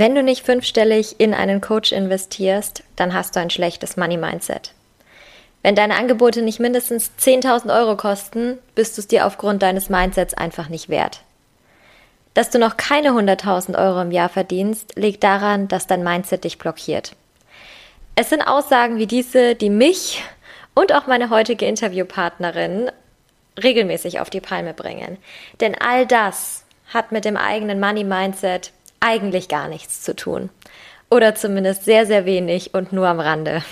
Wenn du nicht fünfstellig in einen Coach investierst, dann hast du ein schlechtes Money-Mindset. Wenn deine Angebote nicht mindestens 10.000 Euro kosten, bist du es dir aufgrund deines Mindsets einfach nicht wert. Dass du noch keine 100.000 Euro im Jahr verdienst, liegt daran, dass dein Mindset dich blockiert. Es sind Aussagen wie diese, die mich und auch meine heutige Interviewpartnerin regelmäßig auf die Palme bringen. Denn all das hat mit dem eigenen Money-Mindset eigentlich gar nichts zu tun. Oder zumindest sehr, sehr wenig und nur am Rande.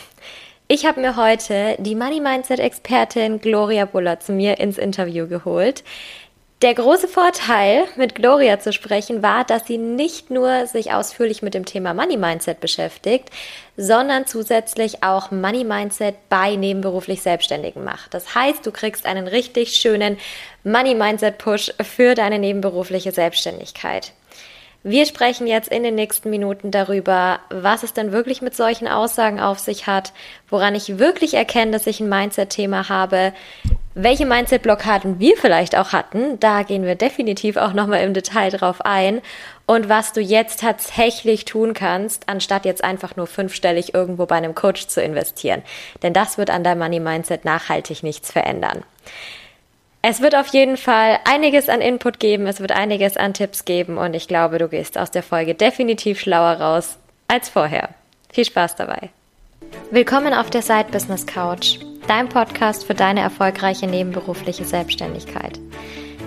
Ich habe mir heute die Money Mindset Expertin Gloria Buller zu mir ins Interview geholt. Der große Vorteil, mit Gloria zu sprechen, war, dass sie nicht nur sich ausführlich mit dem Thema Money Mindset beschäftigt, sondern zusätzlich auch Money Mindset bei nebenberuflich Selbstständigen macht. Das heißt, du kriegst einen richtig schönen Money Mindset Push für deine nebenberufliche Selbstständigkeit. Wir sprechen jetzt in den nächsten Minuten darüber, was es denn wirklich mit solchen Aussagen auf sich hat, woran ich wirklich erkenne, dass ich ein Mindset-Thema habe, welche Mindset-Blockaden wir vielleicht auch hatten, da gehen wir definitiv auch nochmal im Detail drauf ein und was du jetzt tatsächlich tun kannst, anstatt jetzt einfach nur fünfstellig irgendwo bei einem Coach zu investieren. Denn das wird an deinem Money-Mindset nachhaltig nichts verändern. Es wird auf jeden Fall einiges an Input geben, es wird einiges an Tipps geben und ich glaube, du gehst aus der Folge definitiv schlauer raus als vorher. Viel Spaß dabei. Willkommen auf der Side Business Couch, dein Podcast für deine erfolgreiche nebenberufliche Selbstständigkeit.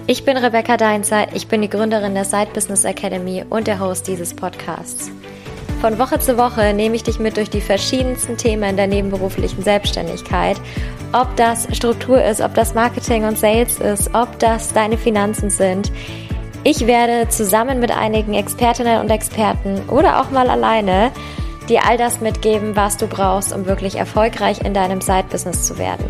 Ich bin Rebecca Deinzer, ich bin die Gründerin der Side Business Academy und der Host dieses Podcasts. Von Woche zu Woche nehme ich dich mit durch die verschiedensten Themen der nebenberuflichen Selbstständigkeit. Ob das Struktur ist, ob das Marketing und Sales ist, ob das deine Finanzen sind. Ich werde zusammen mit einigen Expertinnen und Experten oder auch mal alleine dir all das mitgeben, was du brauchst, um wirklich erfolgreich in deinem Side-Business zu werden.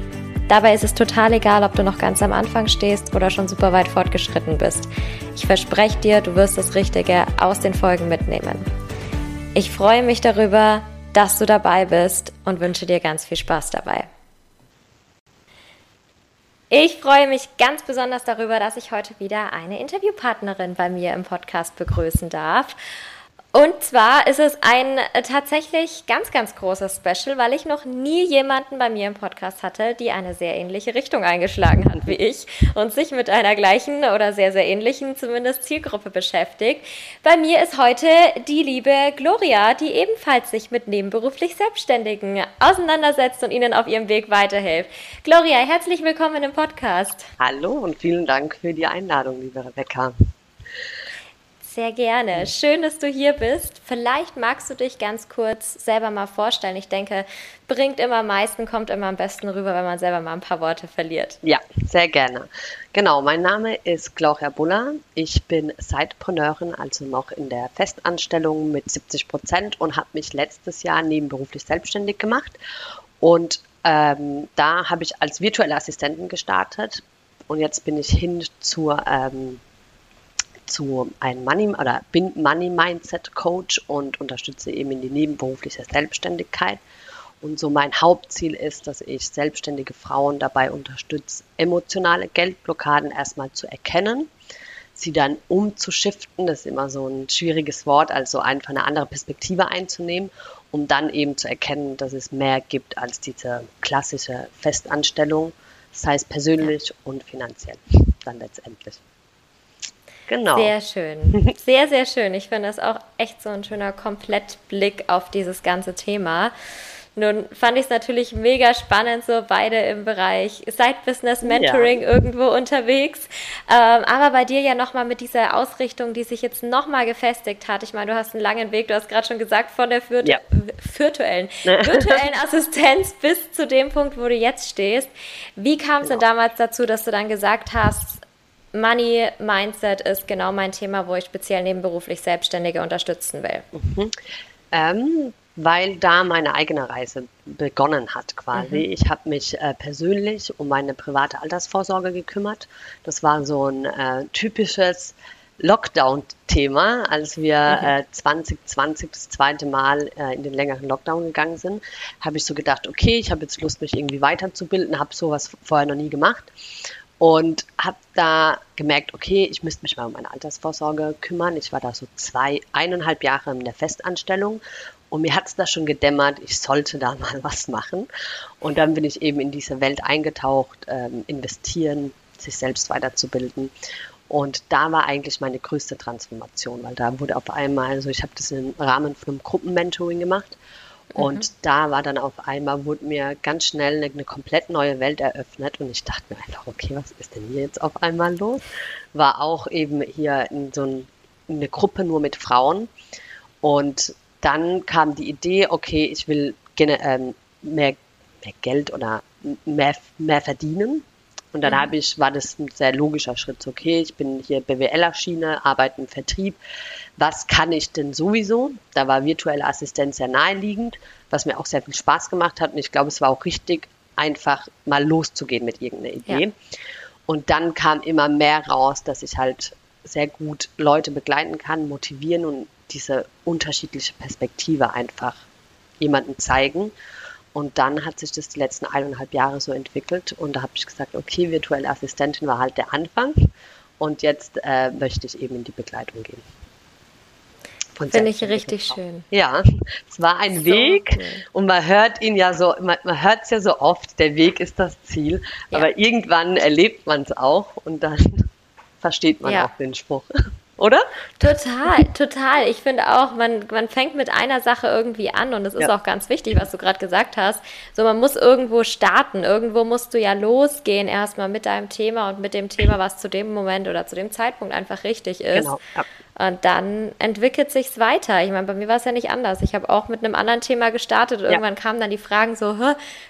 Dabei ist es total egal, ob du noch ganz am Anfang stehst oder schon super weit fortgeschritten bist. Ich verspreche dir, du wirst das Richtige aus den Folgen mitnehmen. Ich freue mich darüber, dass du dabei bist und wünsche dir ganz viel Spaß dabei. Ich freue mich ganz besonders darüber, dass ich heute wieder eine Interviewpartnerin bei mir im Podcast begrüßen darf. Und zwar ist es ein äh, tatsächlich ganz, ganz großes Special, weil ich noch nie jemanden bei mir im Podcast hatte, die eine sehr ähnliche Richtung eingeschlagen hat wie ich und sich mit einer gleichen oder sehr, sehr ähnlichen zumindest Zielgruppe beschäftigt. Bei mir ist heute die liebe Gloria, die ebenfalls sich mit nebenberuflich Selbstständigen auseinandersetzt und ihnen auf ihrem Weg weiterhilft. Gloria, herzlich willkommen im Podcast. Hallo und vielen Dank für die Einladung, liebe Rebecca. Sehr gerne. Schön, dass du hier bist. Vielleicht magst du dich ganz kurz selber mal vorstellen. Ich denke, bringt immer am meisten, kommt immer am besten rüber, wenn man selber mal ein paar Worte verliert. Ja, sehr gerne. Genau, mein Name ist Gloria Buller. Ich bin Sidepreneurin, also noch in der Festanstellung mit 70 Prozent und habe mich letztes Jahr nebenberuflich selbstständig gemacht. Und ähm, da habe ich als virtuelle Assistentin gestartet und jetzt bin ich hin zur ähm, zu einem Money oder bin Money Mindset Coach und unterstütze eben in die nebenberufliche Selbstständigkeit. Und so mein Hauptziel ist, dass ich selbstständige Frauen dabei unterstütze, emotionale Geldblockaden erstmal zu erkennen, sie dann umzuschiften, das ist immer so ein schwieriges Wort, also einfach eine andere Perspektive einzunehmen, um dann eben zu erkennen, dass es mehr gibt als diese klassische Festanstellung, das heißt persönlich und finanziell dann letztendlich. Genau. Sehr schön. Sehr, sehr schön. Ich finde das auch echt so ein schöner Komplettblick auf dieses ganze Thema. Nun fand ich es natürlich mega spannend, so beide im Bereich Side-Business Mentoring ja. irgendwo unterwegs. Ähm, aber bei dir ja nochmal mit dieser Ausrichtung, die sich jetzt nochmal gefestigt hat. Ich meine, du hast einen langen Weg, du hast gerade schon gesagt, von der virtu ja. virtuellen, virtuellen Assistenz bis zu dem Punkt, wo du jetzt stehst. Wie kam es genau. denn damals dazu, dass du dann gesagt hast, Money Mindset ist genau mein Thema, wo ich speziell nebenberuflich Selbstständige unterstützen will. Mhm. Ähm, weil da meine eigene Reise begonnen hat quasi. Mhm. Ich habe mich äh, persönlich um meine private Altersvorsorge gekümmert. Das war so ein äh, typisches Lockdown-Thema, als wir mhm. äh, 2020 das zweite Mal äh, in den längeren Lockdown gegangen sind, habe ich so gedacht, okay, ich habe jetzt Lust, mich irgendwie weiterzubilden, habe sowas vorher noch nie gemacht und habe da gemerkt, okay, ich müsste mich mal um meine Altersvorsorge kümmern. Ich war da so zwei, eineinhalb Jahre in der Festanstellung und mir hat es da schon gedämmert, ich sollte da mal was machen. Und dann bin ich eben in diese Welt eingetaucht, ähm, investieren, sich selbst weiterzubilden. Und da war eigentlich meine größte Transformation, weil da wurde auf einmal, also ich habe das im Rahmen von einem Gruppenmentoring gemacht und mhm. da war dann auf einmal, wurde mir ganz schnell eine, eine, komplett neue Welt eröffnet und ich dachte mir einfach, okay, was ist denn hier jetzt auf einmal los? War auch eben hier in so ein, eine Gruppe nur mit Frauen und dann kam die Idee, okay, ich will ähm, mehr, mehr Geld oder mehr, mehr verdienen. Und dann mhm. habe ich, war das ein sehr logischer Schritt. Okay, ich bin hier BWLer-Schiene, arbeite im Vertrieb was kann ich denn sowieso? Da war virtuelle Assistenz sehr naheliegend, was mir auch sehr viel Spaß gemacht hat. Und ich glaube, es war auch richtig, einfach mal loszugehen mit irgendeiner Idee. Ja. Und dann kam immer mehr raus, dass ich halt sehr gut Leute begleiten kann, motivieren und diese unterschiedliche Perspektive einfach jemandem zeigen. Und dann hat sich das die letzten eineinhalb Jahre so entwickelt. Und da habe ich gesagt, okay, virtuelle Assistentin war halt der Anfang. Und jetzt äh, möchte ich eben in die Begleitung gehen. Finde ich richtig schön. Ja, es war ein so Weg cool. und man hört ihn ja so, man, man hört es ja so oft, der Weg ist das Ziel, ja. aber irgendwann erlebt man es auch und dann versteht man ja. auch den Spruch. Oder? Total, total. Ich finde auch, man, man fängt mit einer Sache irgendwie an und es ist ja. auch ganz wichtig, was du gerade gesagt hast. So, man muss irgendwo starten. Irgendwo musst du ja losgehen, erstmal mit deinem Thema und mit dem Thema, was zu dem Moment oder zu dem Zeitpunkt einfach richtig ist. Genau. Ja. Und dann entwickelt sich's weiter. Ich meine, bei mir war es ja nicht anders. Ich habe auch mit einem anderen Thema gestartet. Ja. Irgendwann kamen dann die Fragen so,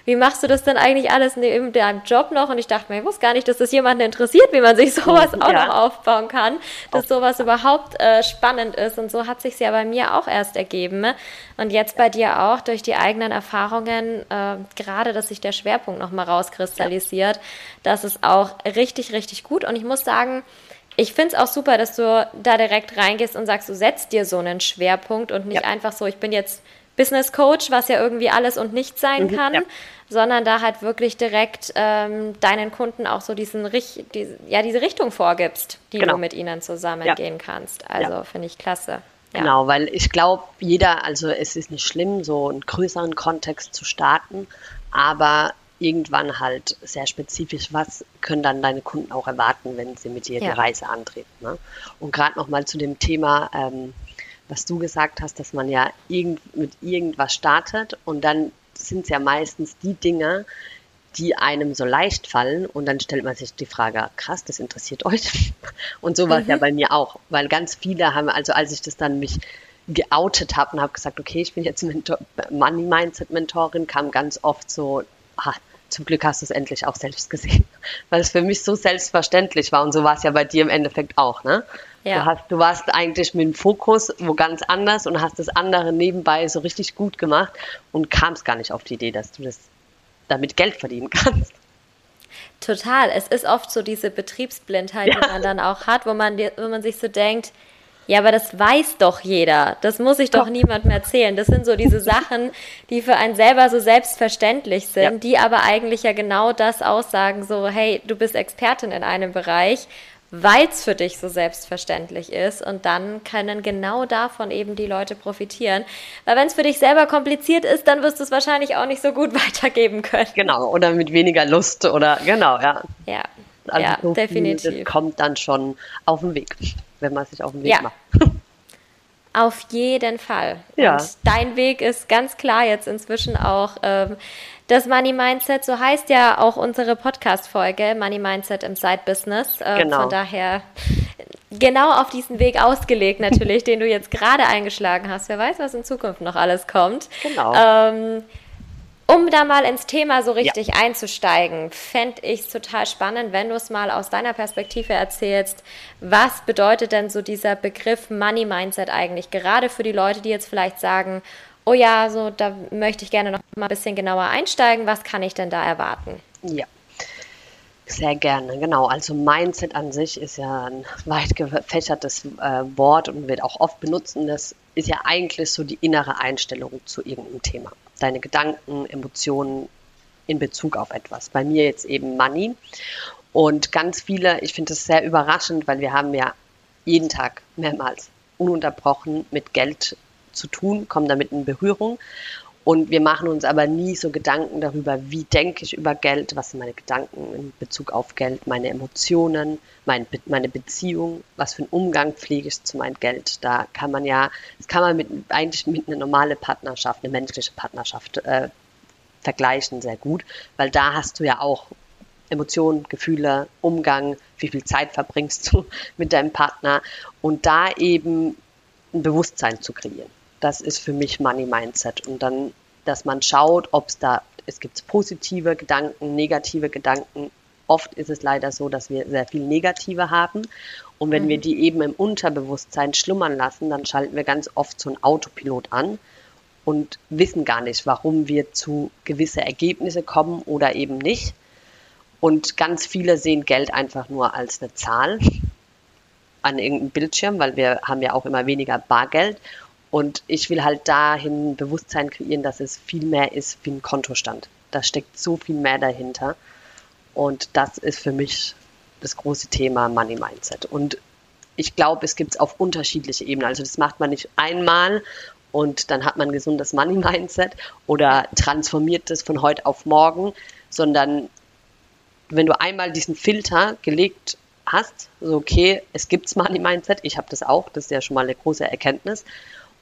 wie machst du das denn eigentlich alles neben deinem Job noch? Und ich dachte mir, ich wusste gar nicht, dass das jemanden interessiert, wie man sich sowas auch ja. noch aufbauen kann, dass sowas überhaupt äh, spannend ist. Und so hat sich's ja bei mir auch erst ergeben. Und jetzt bei dir auch durch die eigenen Erfahrungen, äh, gerade, dass sich der Schwerpunkt nochmal rauskristallisiert. Ja. Das ist auch richtig, richtig gut. Und ich muss sagen, ich finde es auch super, dass du da direkt reingehst und sagst, du setzt dir so einen Schwerpunkt und nicht ja. einfach so, ich bin jetzt Business Coach, was ja irgendwie alles und nichts sein mhm, kann, ja. sondern da halt wirklich direkt ähm, deinen Kunden auch so diesen, die, ja, diese Richtung vorgibst, die genau. du mit ihnen zusammengehen ja. kannst. Also finde ich klasse. Genau, weil ich glaube, jeder, also es ist nicht schlimm, so einen größeren Kontext zu starten, aber irgendwann halt sehr spezifisch, was können dann deine Kunden auch erwarten, wenn sie mit dir ja. die Reise antreten. Ne? Und gerade nochmal zu dem Thema, ähm, was du gesagt hast, dass man ja irgend, mit irgendwas startet und dann sind es ja meistens die Dinge, die einem so leicht fallen und dann stellt man sich die Frage, krass, das interessiert euch. Und so war es mhm. ja bei mir auch, weil ganz viele haben, also als ich das dann mich geoutet habe und habe gesagt, okay, ich bin jetzt Mentor, Money Mindset Mentorin, kam ganz oft so, ah, zum Glück hast du es endlich auch selbst gesehen, weil es für mich so selbstverständlich war und so war es ja bei dir im Endeffekt auch, ne? Ja. Du, hast, du warst eigentlich mit dem Fokus wo ganz anders und hast das andere nebenbei so richtig gut gemacht und kamst gar nicht auf die Idee, dass du das damit Geld verdienen kannst. Total. Es ist oft so diese Betriebsblindheit, ja. die man dann auch hat, wo man, wo man sich so denkt, ja, aber das weiß doch jeder. Das muss ich doch niemandem erzählen. Das sind so diese Sachen, die für einen selber so selbstverständlich sind, ja. die aber eigentlich ja genau das aussagen, so, hey, du bist Expertin in einem Bereich, weil es für dich so selbstverständlich ist. Und dann können genau davon eben die Leute profitieren. Weil wenn es für dich selber kompliziert ist, dann wirst du es wahrscheinlich auch nicht so gut weitergeben können. Genau, oder mit weniger Lust oder genau, ja. Ja, also ja so definitiv. Kommt dann schon auf den Weg wenn man sich auf den Weg ja. macht. Auf jeden Fall. Ja. Und dein Weg ist ganz klar jetzt inzwischen auch ähm, das Money Mindset. So heißt ja auch unsere Podcast-Folge Money Mindset im Side-Business. Ähm, genau. Von daher genau auf diesen Weg ausgelegt natürlich, den du jetzt gerade eingeschlagen hast. Wer weiß, was in Zukunft noch alles kommt. Genau. Ähm, um da mal ins Thema so richtig ja. einzusteigen, fände ich es total spannend, wenn du es mal aus deiner Perspektive erzählst. Was bedeutet denn so dieser Begriff Money Mindset eigentlich? Gerade für die Leute, die jetzt vielleicht sagen, oh ja, so da möchte ich gerne noch mal ein bisschen genauer einsteigen. Was kann ich denn da erwarten? Ja. Sehr gerne, genau. Also Mindset an sich ist ja ein weit gefächertes äh, Wort und wird auch oft benutzt. Und das ist ja eigentlich so die innere Einstellung zu irgendeinem Thema deine Gedanken, Emotionen in Bezug auf etwas. Bei mir jetzt eben Money. Und ganz viele, ich finde das sehr überraschend, weil wir haben ja jeden Tag mehrmals ununterbrochen mit Geld zu tun, kommen damit in Berührung. Und wir machen uns aber nie so Gedanken darüber, wie denke ich über Geld, was sind meine Gedanken in Bezug auf Geld, meine Emotionen, mein, meine Beziehung, was für einen Umgang pflege ich zu meinem Geld. Da kann man ja, das kann man mit, eigentlich mit einer normalen Partnerschaft, eine menschliche Partnerschaft äh, vergleichen sehr gut, weil da hast du ja auch Emotionen, Gefühle, Umgang, wie viel Zeit verbringst du mit deinem Partner und da eben ein Bewusstsein zu kreieren. Das ist für mich Money Mindset. Und dann, dass man schaut, ob es da, es gibt positive Gedanken, negative Gedanken. Oft ist es leider so, dass wir sehr viel negative haben. Und wenn mhm. wir die eben im Unterbewusstsein schlummern lassen, dann schalten wir ganz oft so einen Autopilot an und wissen gar nicht, warum wir zu gewisse Ergebnisse kommen oder eben nicht. Und ganz viele sehen Geld einfach nur als eine Zahl an irgendeinem Bildschirm, weil wir haben ja auch immer weniger Bargeld. Und ich will halt dahin Bewusstsein kreieren, dass es viel mehr ist wie ein Kontostand. Da steckt so viel mehr dahinter. Und das ist für mich das große Thema Money Mindset. Und ich glaube, es gibt es auf unterschiedliche Ebenen. Also das macht man nicht einmal und dann hat man ein gesundes Money Mindset oder transformiert das von heute auf morgen, sondern wenn du einmal diesen Filter gelegt hast, so okay, es gibt Money Mindset, ich habe das auch, das ist ja schon mal eine große Erkenntnis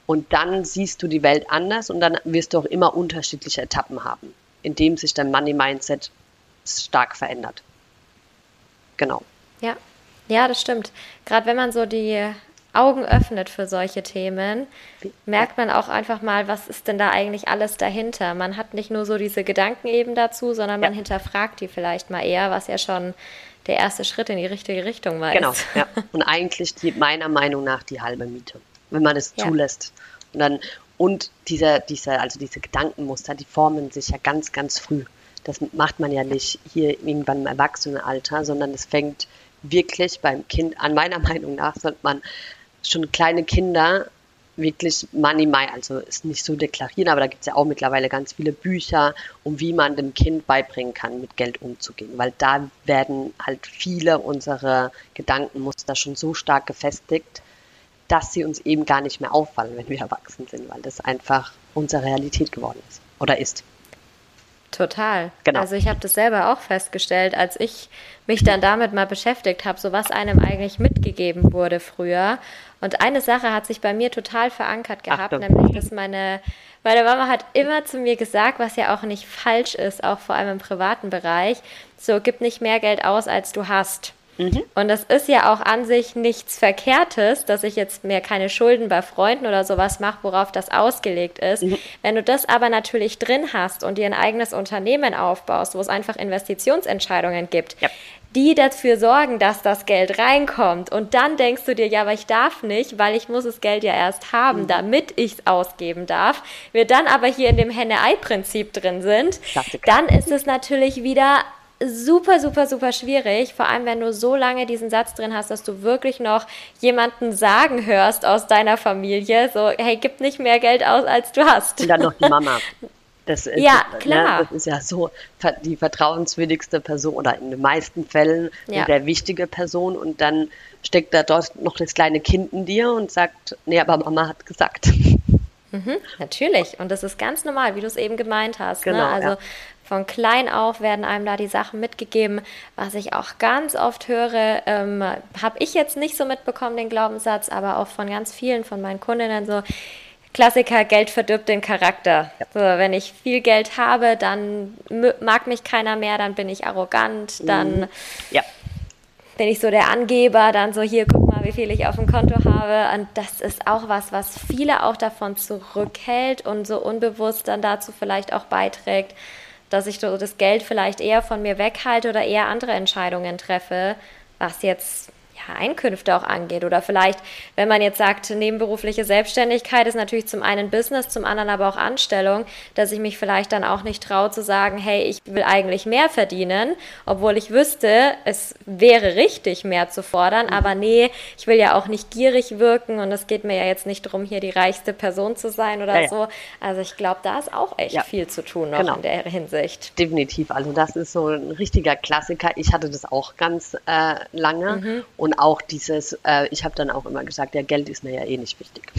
und dann siehst du die Welt anders und dann wirst du auch immer unterschiedliche Etappen haben, in dem sich dein Money Mindset stark verändert. Genau. Ja, ja, das stimmt. Gerade wenn man so die Augen öffnet für solche Themen, merkt man auch einfach mal, was ist denn da eigentlich alles dahinter. Man hat nicht nur so diese Gedanken eben dazu, sondern man hinterfragt die vielleicht mal eher, was ja schon der erste Schritt in die richtige Richtung war. Genau, ja. Und eigentlich die, meiner Meinung nach die halbe Miete wenn man es ja. zulässt. Und dann, und dieser, dieser, also diese Gedankenmuster, die formen sich ja ganz, ganz früh. Das macht man ja nicht hier irgendwann im Erwachsenenalter, sondern es fängt wirklich beim Kind an. Meiner Meinung nach sollte man schon kleine Kinder wirklich Money My, also ist nicht so deklarieren, aber da gibt es ja auch mittlerweile ganz viele Bücher, um wie man dem Kind beibringen kann, mit Geld umzugehen. Weil da werden halt viele unserer Gedankenmuster schon so stark gefestigt, dass sie uns eben gar nicht mehr auffallen, wenn wir erwachsen sind, weil das einfach unsere Realität geworden ist oder ist. Total. Genau. Also ich habe das selber auch festgestellt, als ich mich dann damit mal beschäftigt habe, so was einem eigentlich mitgegeben wurde früher. Und eine Sache hat sich bei mir total verankert gehabt, Achtung. nämlich dass meine, meine Mama hat immer zu mir gesagt, was ja auch nicht falsch ist, auch vor allem im privaten Bereich, so gib nicht mehr Geld aus, als du hast. Mhm. Und das ist ja auch an sich nichts Verkehrtes, dass ich jetzt mir keine Schulden bei Freunden oder sowas mache, worauf das ausgelegt ist. Mhm. Wenn du das aber natürlich drin hast und dir ein eigenes Unternehmen aufbaust, wo es einfach Investitionsentscheidungen gibt, ja die dafür sorgen, dass das Geld reinkommt. Und dann denkst du dir, ja, aber ich darf nicht, weil ich muss das Geld ja erst haben, mhm. damit ich es ausgeben darf. Wir dann aber hier in dem Henne-Ei-Prinzip drin sind, dann ist es natürlich wieder super, super, super schwierig, vor allem wenn du so lange diesen Satz drin hast, dass du wirklich noch jemanden sagen hörst aus deiner Familie, so, hey, gib nicht mehr Geld aus, als du hast. Und dann noch die Mama. Das ist, ja, ne, klar. Ne, das ist ja so die vertrauenswürdigste Person oder in den meisten Fällen ja. der wichtige Person und dann steckt da dort noch das kleine Kind in dir und sagt, nee, aber Mama hat gesagt. Mhm, natürlich. Und das ist ganz normal, wie du es eben gemeint hast. Ne? Genau, ne? Also ja. Von klein auf werden einem da die Sachen mitgegeben. Was ich auch ganz oft höre, ähm, habe ich jetzt nicht so mitbekommen, den Glaubenssatz, aber auch von ganz vielen von meinen Kundinnen so. Klassiker, Geld verdirbt den Charakter. Ja. So, wenn ich viel Geld habe, dann mag mich keiner mehr, dann bin ich arrogant, dann mhm. ja. bin ich so der Angeber, dann so hier, guck wie viel ich auf dem Konto habe. Und das ist auch was, was viele auch davon zurückhält und so unbewusst dann dazu vielleicht auch beiträgt, dass ich das Geld vielleicht eher von mir weghalte oder eher andere Entscheidungen treffe, was jetzt ja, Einkünfte auch angeht. Oder vielleicht, wenn man jetzt sagt, nebenberufliche Selbstständigkeit ist natürlich zum einen Business, zum anderen aber auch Anstellung, dass ich mich vielleicht dann auch nicht traue zu sagen, hey, ich will eigentlich mehr verdienen, obwohl ich wüsste, es wäre richtig, mehr zu fordern. Mhm. Aber nee, ich will ja auch nicht gierig wirken und es geht mir ja jetzt nicht darum, hier die reichste Person zu sein oder ja, so. Also ich glaube, da ist auch echt ja. viel zu tun noch genau. in der Hinsicht. Definitiv. Also das ist so ein richtiger Klassiker. Ich hatte das auch ganz äh, lange mhm. und auch dieses, äh, ich habe dann auch immer gesagt, ja, Geld ist mir ja eh nicht wichtig.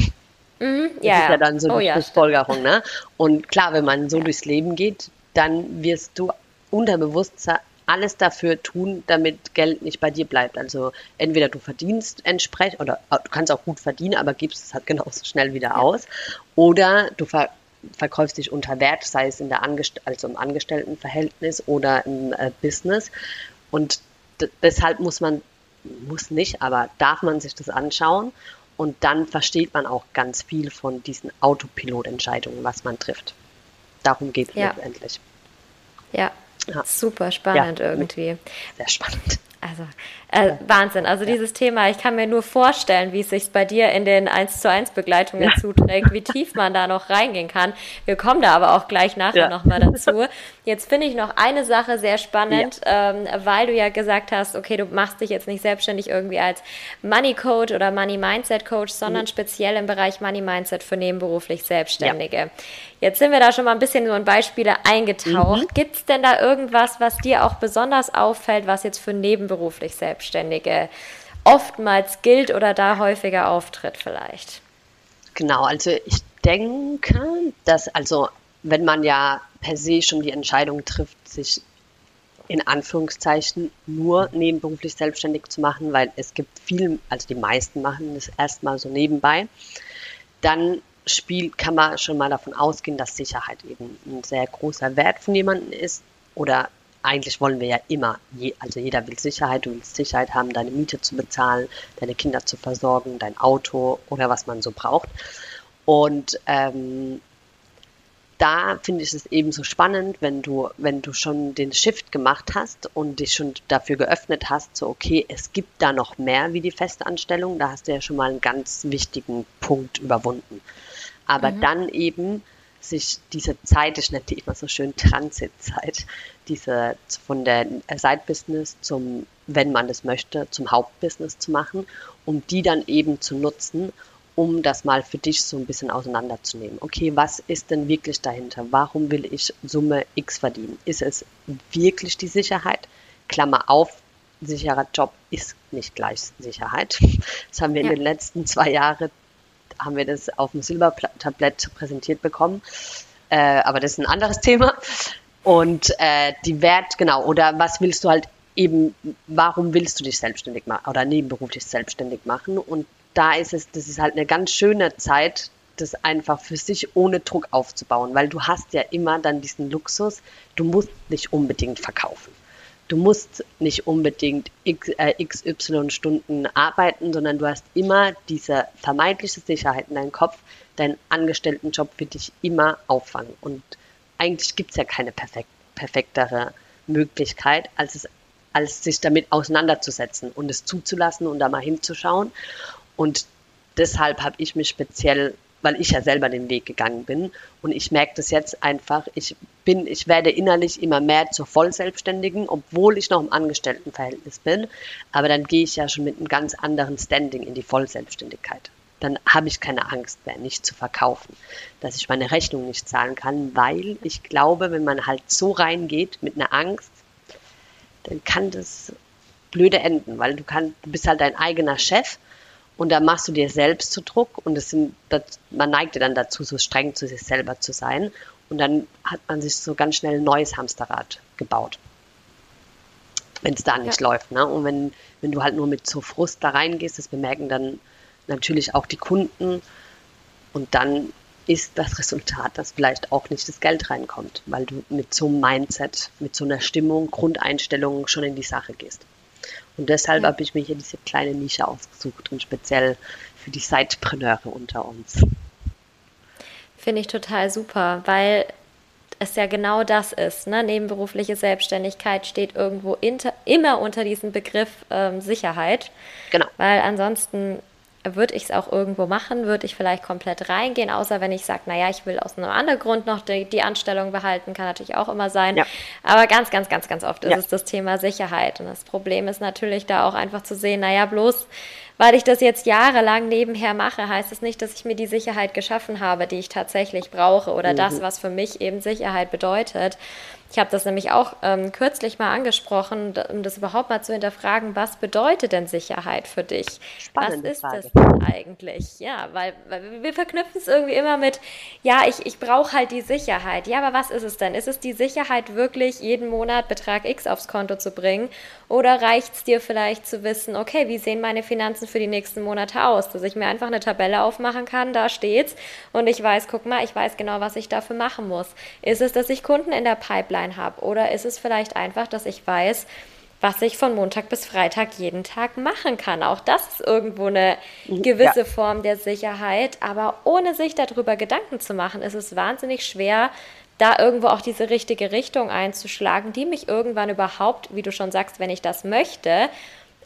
Mhm, das ja. ist ja dann so oh, die Schlussfolgerung. Ne? Und klar, wenn man so ja. durchs Leben geht, dann wirst du unterbewusst alles dafür tun, damit Geld nicht bei dir bleibt. Also entweder du verdienst entsprechend oder äh, du kannst auch gut verdienen, aber gibst es halt genauso schnell wieder aus. Oder du ver verkaufst dich unter Wert, sei es in der Angest also im Angestelltenverhältnis oder im äh, Business. Und deshalb muss man muss nicht, aber darf man sich das anschauen und dann versteht man auch ganz viel von diesen Autopilotentscheidungen, was man trifft. Darum geht es ja. letztendlich. Ja. ja. super spannend ja. irgendwie. Sehr spannend. Also äh, Wahnsinn. Also ja. dieses Thema, ich kann mir nur vorstellen, wie es sich bei dir in den 1 zu 1 Begleitungen ja. zuträgt, wie tief man da noch reingehen kann. Wir kommen da aber auch gleich nachher ja. nochmal dazu. Jetzt finde ich noch eine Sache sehr spannend, ja. ähm, weil du ja gesagt hast, okay, du machst dich jetzt nicht selbstständig irgendwie als Money Coach oder Money Mindset Coach, sondern mhm. speziell im Bereich Money Mindset für nebenberuflich Selbstständige. Jetzt sind wir da schon mal ein bisschen so in Beispiele eingetaucht. Mhm. Gibt es denn da irgendwas, was dir auch besonders auffällt, was jetzt für nebenberuflich Selbstständige oftmals gilt oder da häufiger auftritt vielleicht? Genau, also ich denke, dass also wenn man ja per se schon die Entscheidung trifft, sich in Anführungszeichen nur nebenberuflich selbstständig zu machen, weil es gibt viel, also die meisten machen das erstmal so nebenbei, dann spielt, kann man schon mal davon ausgehen, dass Sicherheit eben ein sehr großer Wert von jemandem ist oder eigentlich wollen wir ja immer, je, also jeder will Sicherheit, du willst Sicherheit haben, deine Miete zu bezahlen, deine Kinder zu versorgen, dein Auto oder was man so braucht. Und ähm, da finde ich es eben so spannend, wenn du, wenn du schon den Shift gemacht hast und dich schon dafür geöffnet hast, so okay, es gibt da noch mehr wie die Festanstellung, da hast du ja schon mal einen ganz wichtigen Punkt überwunden. Aber mhm. dann eben sich diese Zeit, ich nenne die immer so schön Transitzeit, diese von der Side-Business zum, wenn man das möchte, zum Hauptbusiness zu machen, um die dann eben zu nutzen, um das mal für dich so ein bisschen auseinanderzunehmen. Okay, was ist denn wirklich dahinter? Warum will ich Summe X verdienen? Ist es wirklich die Sicherheit? Klammer auf, sicherer Job ist nicht gleich Sicherheit. Das haben wir ja. in den letzten zwei Jahren haben wir das auf dem Silbertablett präsentiert bekommen. Äh, aber das ist ein anderes Thema. Und äh, die Wert, genau, oder was willst du halt eben, warum willst du dich selbstständig machen oder nebenberuflich selbstständig machen? Und da ist es, das ist halt eine ganz schöne Zeit, das einfach für sich ohne Druck aufzubauen, weil du hast ja immer dann diesen Luxus, du musst nicht unbedingt verkaufen. Du musst nicht unbedingt x, äh, XY Stunden arbeiten, sondern du hast immer diese vermeintliche Sicherheit in deinem Kopf, deinen Angestelltenjob wird dich immer auffangen. Und eigentlich gibt es ja keine perfekt, perfektere Möglichkeit, als, es, als sich damit auseinanderzusetzen und es zuzulassen und da mal hinzuschauen. Und deshalb habe ich mich speziell weil ich ja selber den Weg gegangen bin. Und ich merke das jetzt einfach, ich bin, ich werde innerlich immer mehr zur Vollselbstständigen, obwohl ich noch im Angestelltenverhältnis bin. Aber dann gehe ich ja schon mit einem ganz anderen Standing in die Vollselbstständigkeit. Dann habe ich keine Angst mehr, nicht zu verkaufen, dass ich meine Rechnung nicht zahlen kann, weil ich glaube, wenn man halt so reingeht mit einer Angst, dann kann das blöde enden, weil du kannst, du bist halt dein eigener Chef und da machst du dir selbst zu Druck und es sind, das, man neigt ja dann dazu, so streng zu sich selber zu sein. Und dann hat man sich so ganz schnell ein neues Hamsterrad gebaut. Wenn es da nicht ja. läuft. Ne? Und wenn, wenn du halt nur mit so Frust da reingehst, das bemerken dann natürlich auch die Kunden. Und dann ist das Resultat, dass vielleicht auch nicht das Geld reinkommt, weil du mit so einem Mindset, mit so einer Stimmung, Grundeinstellung schon in die Sache gehst. Und deshalb habe ich mir hier diese kleine Nische ausgesucht und speziell für die Sidepreneure unter uns. Finde ich total super, weil es ja genau das ist. Ne? Nebenberufliche Selbstständigkeit steht irgendwo inter, immer unter diesem Begriff ähm, Sicherheit. Genau. Weil ansonsten würde ich es auch irgendwo machen, würde ich vielleicht komplett reingehen, außer wenn ich sage, naja, ich will aus einem anderen Grund noch die, die, Anstellung behalten, kann natürlich auch immer sein. Ja. Aber ganz, ganz, ganz, ganz oft ist ja. es das Thema Sicherheit. Und das Problem ist natürlich da auch einfach zu sehen, naja, bloß weil ich das jetzt jahrelang nebenher mache, heißt es das nicht, dass ich mir die Sicherheit geschaffen habe, die ich tatsächlich brauche oder mhm. das, was für mich eben Sicherheit bedeutet. Ich habe das nämlich auch ähm, kürzlich mal angesprochen, um das überhaupt mal zu hinterfragen, was bedeutet denn Sicherheit für dich? Spannende was ist Frage. das denn eigentlich? Ja, weil, weil wir verknüpfen es irgendwie immer mit, ja, ich, ich brauche halt die Sicherheit. Ja, aber was ist es denn? Ist es die Sicherheit wirklich, jeden Monat Betrag X aufs Konto zu bringen? Oder reicht es dir vielleicht zu wissen, okay, wie sehen meine Finanzen für die nächsten Monate aus? Dass ich mir einfach eine Tabelle aufmachen kann, da steht's und ich weiß, guck mal, ich weiß genau, was ich dafür machen muss. Ist es, dass ich Kunden in der Pipeline habe? Oder ist es vielleicht einfach, dass ich weiß, was ich von Montag bis Freitag jeden Tag machen kann. Auch das ist irgendwo eine gewisse ja. Form der Sicherheit, aber ohne sich darüber Gedanken zu machen, ist es wahnsinnig schwer, da irgendwo auch diese richtige Richtung einzuschlagen, die mich irgendwann überhaupt, wie du schon sagst, wenn ich das möchte,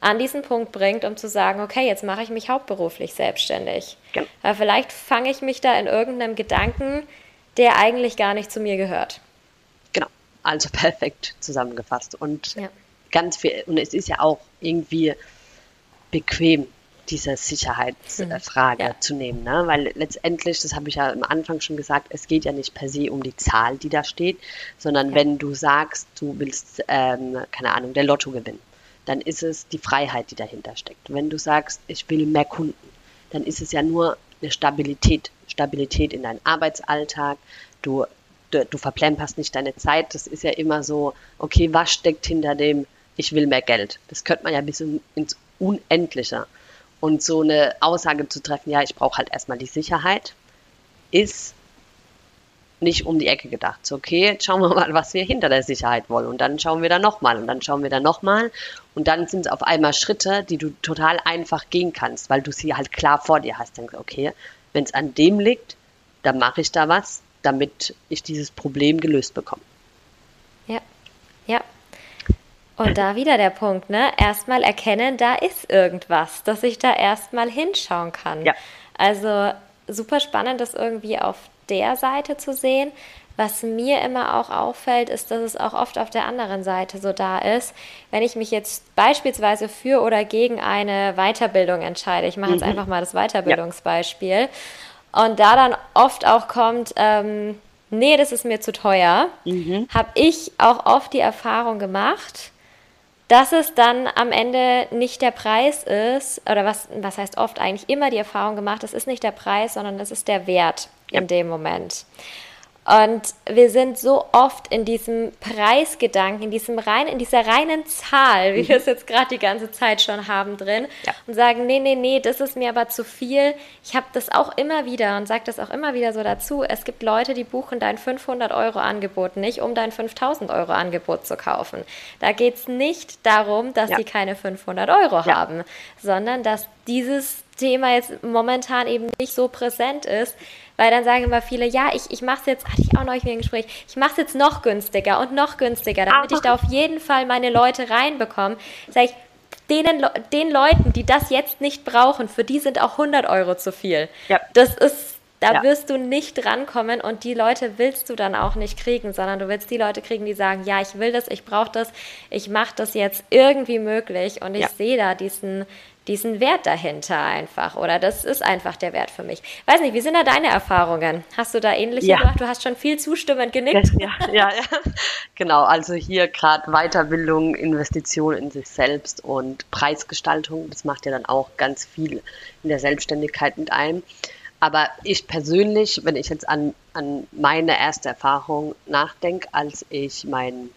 an diesen Punkt bringt, um zu sagen, okay, jetzt mache ich mich hauptberuflich selbstständig. Weil vielleicht fange ich mich da in irgendeinem Gedanken, der eigentlich gar nicht zu mir gehört. Also perfekt zusammengefasst. Und ja. ganz viel, und es ist ja auch irgendwie bequem, diese Sicherheitsfrage mhm. ja. zu nehmen. Ne? Weil letztendlich, das habe ich ja am Anfang schon gesagt, es geht ja nicht per se um die Zahl, die da steht, sondern ja. wenn du sagst, du willst, ähm, keine Ahnung, der Lotto gewinnen, dann ist es die Freiheit, die dahinter steckt. Wenn du sagst, ich will mehr Kunden, dann ist es ja nur eine Stabilität, Stabilität in deinem Arbeitsalltag. Du, du, du verplemperst nicht deine Zeit. Das ist ja immer so, okay, was steckt hinter dem, ich will mehr Geld? Das könnte man ja bis ins Unendliche und so eine Aussage zu treffen, ja, ich brauche halt erstmal die Sicherheit, ist nicht um die Ecke gedacht. So, okay, jetzt schauen wir mal, was wir hinter der Sicherheit wollen. Und dann schauen wir da nochmal und dann schauen wir da nochmal. Und dann sind es auf einmal Schritte, die du total einfach gehen kannst, weil du sie halt klar vor dir hast. Denkst, okay, wenn es an dem liegt, dann mache ich da was, damit ich dieses Problem gelöst bekomme. Ja, ja, und da wieder der Punkt, ne? Erstmal erkennen, da ist irgendwas, dass ich da erstmal hinschauen kann. Ja. Also super spannend, das irgendwie auf der Seite zu sehen. Was mir immer auch auffällt, ist, dass es auch oft auf der anderen Seite so da ist. Wenn ich mich jetzt beispielsweise für oder gegen eine Weiterbildung entscheide, ich mache mhm. jetzt einfach mal das Weiterbildungsbeispiel, ja. Und da dann oft auch kommt, ähm, nee, das ist mir zu teuer, mhm. habe ich auch oft die Erfahrung gemacht, dass es dann am Ende nicht der Preis ist, oder was, was heißt oft eigentlich immer die Erfahrung gemacht, es ist nicht der Preis, sondern es ist der Wert ja. in dem Moment. Und wir sind so oft in diesem Preisgedanken, in diesem rein, in dieser reinen Zahl, wie mhm. wir es jetzt gerade die ganze Zeit schon haben drin, ja. und sagen, nee, nee, nee, das ist mir aber zu viel. Ich habe das auch immer wieder und sage das auch immer wieder so dazu. Es gibt Leute, die buchen dein 500 Euro Angebot nicht, um dein 5000 Euro Angebot zu kaufen. Da geht es nicht darum, dass ja. sie keine 500 Euro ja. haben, sondern dass dieses Thema jetzt momentan eben nicht so präsent ist, weil dann sagen immer viele, ja, ich, ich mache es jetzt, hatte ich auch neulich wieder ein Gespräch, ich mache es jetzt noch günstiger und noch günstiger, damit ich da auf jeden Fall meine Leute reinbekomme. Sag ich, denen, den Leuten, die das jetzt nicht brauchen, für die sind auch 100 Euro zu viel. Ja. Das ist, da ja. wirst du nicht rankommen und die Leute willst du dann auch nicht kriegen, sondern du willst die Leute kriegen, die sagen, ja, ich will das, ich brauche das, ich mache das jetzt irgendwie möglich und ich ja. sehe da diesen, diesen Wert dahinter einfach. Oder das ist einfach der Wert für mich. Weiß nicht, wie sind da deine Erfahrungen? Hast du da ähnliche ja. gemacht? Du hast schon viel zustimmend genickt. Ja, ja, ja. genau. Also hier gerade Weiterbildung, Investition in sich selbst und Preisgestaltung. Das macht ja dann auch ganz viel in der Selbstständigkeit mit einem. Aber ich persönlich, wenn ich jetzt an, an meine erste Erfahrung nachdenke, als ich mein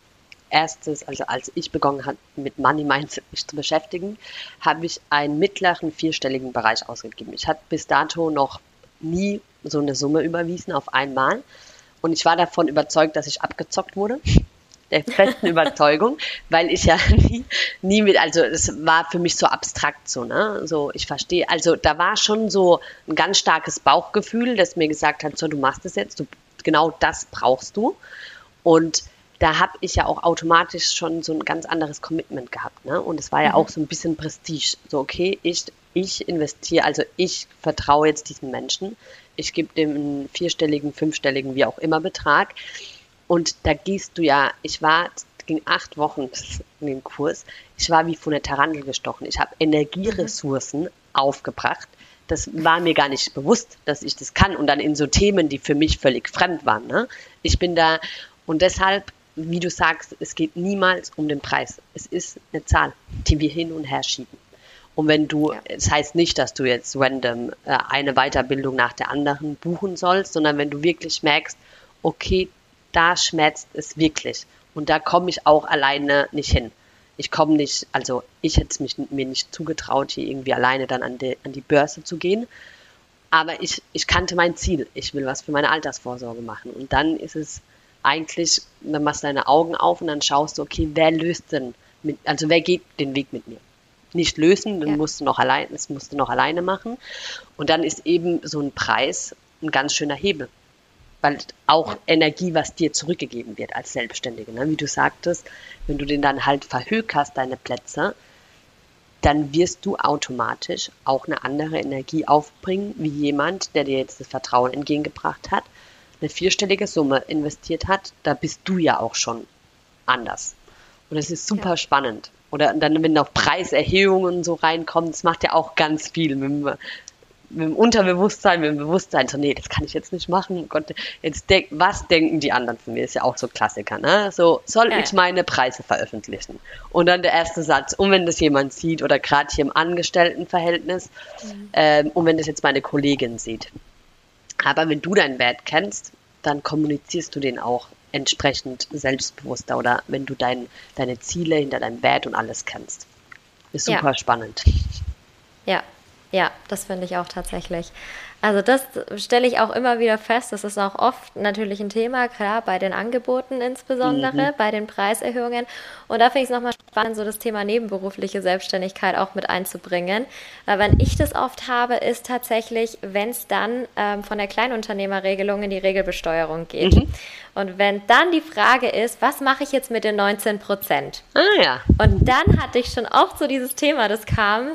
erstes, also als ich begonnen habe, mit Money Mindset mich zu beschäftigen, habe ich einen mittleren vierstelligen Bereich ausgegeben. Ich hatte bis dato noch nie so eine Summe überwiesen auf einmal. Und ich war davon überzeugt, dass ich abgezockt wurde. Der festen Überzeugung, weil ich ja nie, nie mit, also es war für mich so abstrakt so, ne? So, ich verstehe, also da war schon so ein ganz starkes Bauchgefühl, das mir gesagt hat, so, du machst es jetzt, du genau das brauchst du. Und da habe ich ja auch automatisch schon so ein ganz anderes Commitment gehabt. Ne? Und es war ja mhm. auch so ein bisschen Prestige. So, okay, ich, ich investiere, also ich vertraue jetzt diesem Menschen. Ich gebe dem einen vierstelligen, fünfstelligen, wie auch immer Betrag. Und da gehst du ja, ich war, ging acht Wochen in den Kurs, ich war wie von der Tarantel gestochen. Ich habe Energieressourcen mhm. aufgebracht. Das war mir gar nicht bewusst, dass ich das kann. Und dann in so Themen, die für mich völlig fremd waren. Ne? Ich bin da, und deshalb wie du sagst, es geht niemals um den Preis. Es ist eine Zahl, die wir hin und her schieben. Und wenn du, ja. es heißt nicht, dass du jetzt random äh, eine Weiterbildung nach der anderen buchen sollst, sondern wenn du wirklich merkst, okay, da schmerzt es wirklich. Und da komme ich auch alleine nicht hin. Ich komme nicht, also ich hätte es mich, mir nicht zugetraut, hier irgendwie alleine dann an die, an die Börse zu gehen. Aber ich, ich kannte mein Ziel. Ich will was für meine Altersvorsorge machen. Und dann ist es eigentlich, dann machst du deine Augen auf und dann schaust du, okay, wer löst denn, mit, also wer geht den Weg mit mir? Nicht lösen, dann ja. musst du noch allein, das musst du noch alleine machen. Und dann ist eben so ein Preis ein ganz schöner Hebel. Weil auch ja. Energie, was dir zurückgegeben wird als Selbstständige, ne? wie du sagtest, wenn du den dann halt verhökerst, deine Plätze, dann wirst du automatisch auch eine andere Energie aufbringen, wie jemand, der dir jetzt das Vertrauen entgegengebracht hat, eine vierstellige Summe investiert hat, da bist du ja auch schon anders. Und das ist super ja. spannend. Oder dann, wenn noch Preiserhöhungen so reinkommen, das macht ja auch ganz viel mit dem, mit dem Unterbewusstsein, mit dem Bewusstsein. So, nee, das kann ich jetzt nicht machen. Oh Gott, jetzt denk, was denken die anderen von mir? Ist ja auch so Klassiker, ne? So, soll ja. ich meine Preise veröffentlichen? Und dann der erste Satz, und wenn das jemand sieht oder gerade hier im Angestelltenverhältnis, mhm. ähm, und wenn das jetzt meine Kollegin sieht, aber wenn du deinen Wert kennst, dann kommunizierst du den auch entsprechend selbstbewusster oder wenn du dein, deine Ziele hinter deinem Wert und alles kennst. Ist super ja. spannend. Ja, ja, das finde ich auch tatsächlich. Also das stelle ich auch immer wieder fest. Das ist auch oft natürlich ein Thema, klar, bei den Angeboten insbesondere, mhm. bei den Preiserhöhungen. Und da finde ich es nochmal spannend, so das Thema nebenberufliche Selbstständigkeit auch mit einzubringen. Weil wenn ich das oft habe, ist tatsächlich, wenn es dann ähm, von der Kleinunternehmerregelung in die Regelbesteuerung geht. Mhm. Und wenn dann die Frage ist, was mache ich jetzt mit den 19 Prozent? Ah ja. Und dann hatte ich schon oft so dieses Thema, das kam,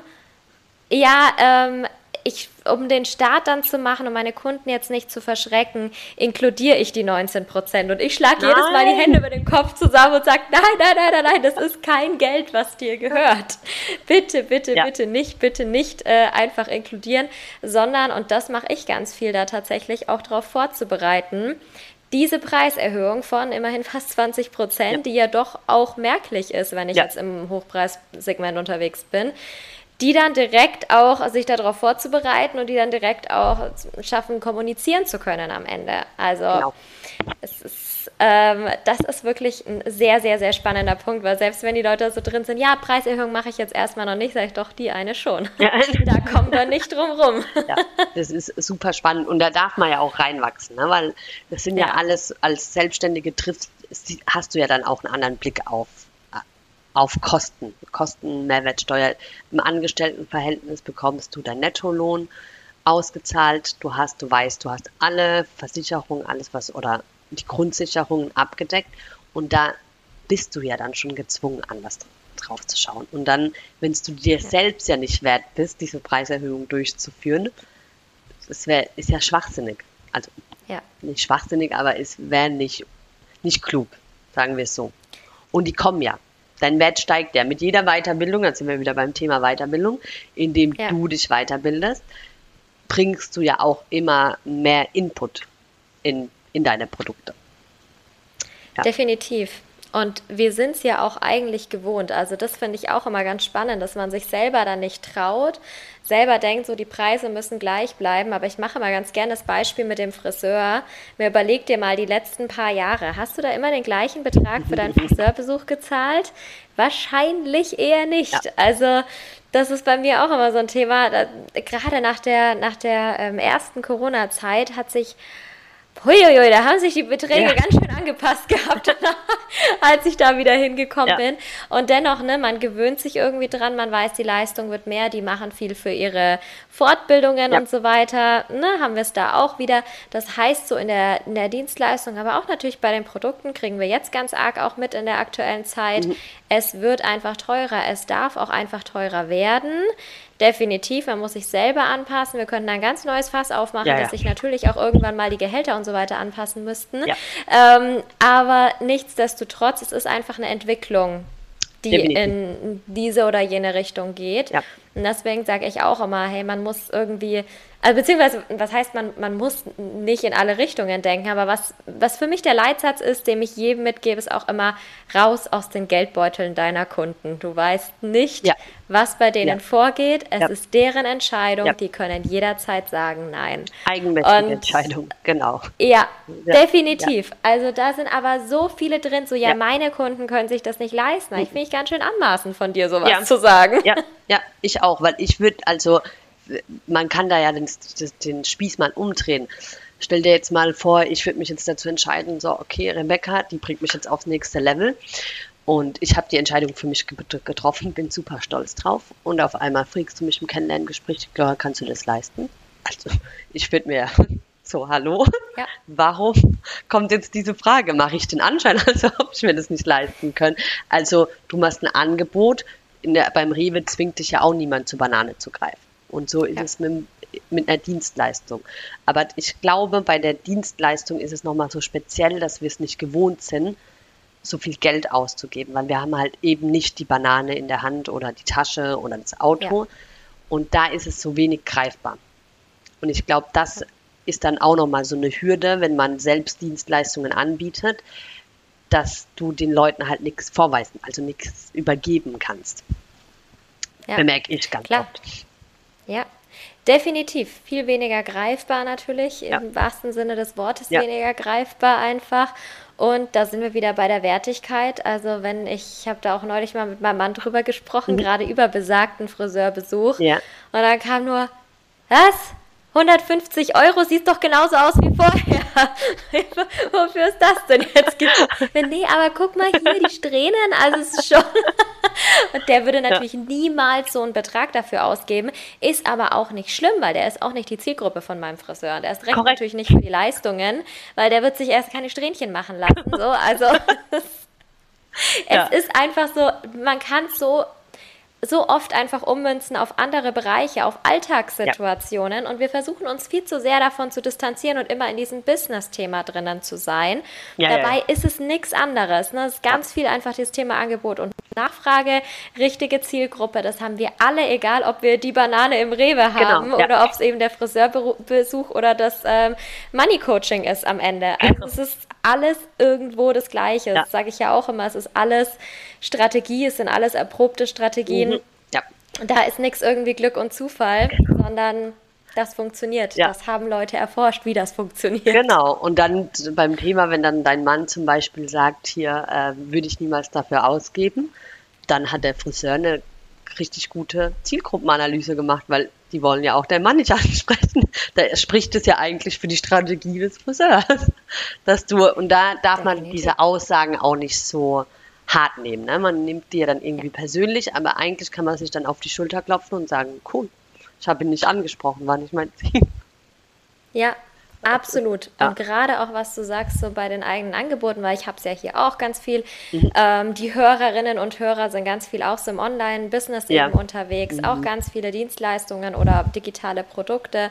ja, ähm, ich, um den Start dann zu machen, um meine Kunden jetzt nicht zu verschrecken, inkludiere ich die 19 Prozent. Und ich schlage jedes Mal die Hände über den Kopf zusammen und sage, nein, nein, nein, nein, nein, das ist kein Geld, was dir gehört. Bitte, bitte, ja. bitte nicht, bitte nicht äh, einfach inkludieren, sondern, und das mache ich ganz viel da tatsächlich, auch darauf vorzubereiten, diese Preiserhöhung von immerhin fast 20 Prozent, ja. die ja doch auch merklich ist, wenn ich ja. jetzt im Hochpreissegment unterwegs bin, die dann direkt auch sich darauf vorzubereiten und die dann direkt auch schaffen, kommunizieren zu können am Ende. Also genau. es ist, ähm, das ist wirklich ein sehr, sehr, sehr spannender Punkt, weil selbst wenn die Leute so drin sind, ja, Preiserhöhung mache ich jetzt erstmal noch nicht, sage ich doch, die eine schon. Ja. da kommt man nicht drum rum. Ja, das ist super spannend und da darf man ja auch reinwachsen, ne? weil das sind ja, ja alles, als Selbstständige triffst, hast du ja dann auch einen anderen Blick auf auf Kosten, Kosten, Mehrwertsteuer. Im Angestelltenverhältnis bekommst du deinen Nettolohn ausgezahlt. Du hast, du weißt, du hast alle Versicherungen, alles was oder die Grundsicherungen abgedeckt und da bist du ja dann schon gezwungen, anders drauf zu schauen. Und dann, wenn du dir selbst ja nicht wert bist, diese Preiserhöhung durchzuführen, das wär, ist ja schwachsinnig. Also ja. nicht schwachsinnig, aber es wäre nicht, nicht klug, sagen wir es so. Und die kommen ja dein Wert steigt ja mit jeder Weiterbildung, dann sind wir wieder beim Thema Weiterbildung, indem ja. du dich weiterbildest, bringst du ja auch immer mehr Input in, in deine Produkte. Ja. Definitiv. Und wir sind es ja auch eigentlich gewohnt. Also das finde ich auch immer ganz spannend, dass man sich selber dann nicht traut, selber denkt, so die Preise müssen gleich bleiben. Aber ich mache mal ganz gerne das Beispiel mit dem Friseur. Mir überleg dir mal die letzten paar Jahre. Hast du da immer den gleichen Betrag für deinen Friseurbesuch gezahlt? Wahrscheinlich eher nicht. Ja. Also das ist bei mir auch immer so ein Thema. Da, gerade nach der, nach der ähm, ersten Corona-Zeit hat sich Huiuiui, da haben sich die Beträge ja. ganz schön angepasst gehabt, als ich da wieder hingekommen ja. bin. Und dennoch, ne, man gewöhnt sich irgendwie dran, man weiß, die Leistung wird mehr, die machen viel für ihre Fortbildungen ja. und so weiter. Ne, haben wir es da auch wieder. Das heißt, so in der, in der Dienstleistung, aber auch natürlich bei den Produkten kriegen wir jetzt ganz arg auch mit in der aktuellen Zeit. Mhm. Es wird einfach teurer, es darf auch einfach teurer werden definitiv, man muss sich selber anpassen. Wir könnten ein ganz neues Fass aufmachen, ja, ja. dass sich natürlich auch irgendwann mal die Gehälter und so weiter anpassen müssten. Ja. Ähm, aber nichtsdestotrotz, es ist einfach eine Entwicklung, die definitiv. in diese oder jene Richtung geht. Und deswegen sage ich auch immer, hey, man muss irgendwie also beziehungsweise, was heißt man, man muss nicht in alle Richtungen denken, aber was, was für mich der Leitsatz ist, den ich jedem mitgebe, ist auch immer raus aus den Geldbeuteln deiner Kunden. Du weißt nicht, ja. was bei denen ja. vorgeht. Es ja. ist deren Entscheidung. Die können jederzeit sagen Nein. Eigenmächtige Entscheidung, genau. Ja, definitiv. Also da sind aber so viele drin, so ja, meine Kunden können sich das nicht leisten. Ich finde ich ganz schön anmaßen von dir, sowas zu sagen. Ja, ja, ich auch, weil ich würde, also man kann da ja den, den Spieß mal umdrehen. Stell dir jetzt mal vor, ich würde mich jetzt dazu entscheiden, so, okay, Rebecca, die bringt mich jetzt aufs nächste Level. Und ich habe die Entscheidung für mich getroffen, bin super stolz drauf. Und auf einmal fragst du mich im Kennenlerngespräch, Clara, kannst du das leisten? Also, ich würde mir so, hallo? Ja. Warum kommt jetzt diese Frage? Mache ich den Anschein, als ob ich mir das nicht leisten kann? Also, du machst ein Angebot. Der, beim Rewe zwingt dich ja auch niemand zur Banane zu greifen. Und so ist ja. es mit, mit einer Dienstleistung. Aber ich glaube, bei der Dienstleistung ist es nochmal so speziell, dass wir es nicht gewohnt sind, so viel Geld auszugeben, weil wir haben halt eben nicht die Banane in der Hand oder die Tasche oder das Auto. Ja. Und da ist es so wenig greifbar. Und ich glaube, das ist dann auch nochmal so eine Hürde, wenn man selbst Dienstleistungen anbietet, dass du den Leuten halt nichts vorweisen, also nichts übergeben kannst. Ja. Bemerke ich ganz Klar. oft. Ja, definitiv. Viel weniger greifbar natürlich, ja. im wahrsten Sinne des Wortes ja. weniger greifbar einfach. Und da sind wir wieder bei der Wertigkeit. Also wenn ich, ich habe da auch neulich mal mit meinem Mann drüber gesprochen, mhm. gerade über besagten Friseurbesuch. Ja. Und dann kam nur, was? 150 Euro sieht doch genauso aus wie vorher. Wofür ist das denn jetzt? nee, aber guck mal hier, die Strähnen, also es ist schon. Und der würde natürlich ja. niemals so einen Betrag dafür ausgeben, ist aber auch nicht schlimm, weil der ist auch nicht die Zielgruppe von meinem Friseur. Und er ist recht natürlich nicht für die Leistungen, weil der wird sich erst keine Strähnchen machen lassen. So, also es ja. ist einfach so, man kann so so oft einfach ummünzen auf andere Bereiche, auf Alltagssituationen ja. und wir versuchen uns viel zu sehr davon zu distanzieren und immer in diesem Business-Thema drinnen zu sein. Ja, Dabei ja, ist es nichts anderes. Ne? Es ist ganz viel einfach dieses Thema Angebot und Nachfrage, richtige Zielgruppe. Das haben wir alle, egal ob wir die Banane im Rewe genau, haben genau, oder ob es eben der Friseurbesuch oder das ähm, Money Coaching ist am Ende. Also genau. es ist alles irgendwo das Gleiche. Das sage ich ja auch immer. Es ist alles Strategie, es sind alles erprobte Strategien. Mhm. Ja. Da ist nichts irgendwie Glück und Zufall, genau. sondern das funktioniert. Ja. Das haben Leute erforscht, wie das funktioniert. Genau. Und dann beim Thema, wenn dann dein Mann zum Beispiel sagt, hier äh, würde ich niemals dafür ausgeben, dann hat der Friseur eine richtig gute Zielgruppenanalyse gemacht, weil die wollen ja auch deinen Mann nicht ansprechen. Da spricht es ja eigentlich für die Strategie des Friseurs, dass du und da darf man diese Aussagen auch nicht so hart nehmen. Ne? Man nimmt die ja dann irgendwie persönlich, aber eigentlich kann man sich dann auf die Schulter klopfen und sagen, cool, ich habe ihn nicht angesprochen, war nicht mein Ziel. Ja, Absolut. Ja. Und gerade auch, was du sagst, so bei den eigenen Angeboten, weil ich habe es ja hier auch ganz viel. Mhm. Ähm, die Hörerinnen und Hörer sind ganz viel auch so im Online-Business ja. eben unterwegs, mhm. auch ganz viele Dienstleistungen oder digitale Produkte.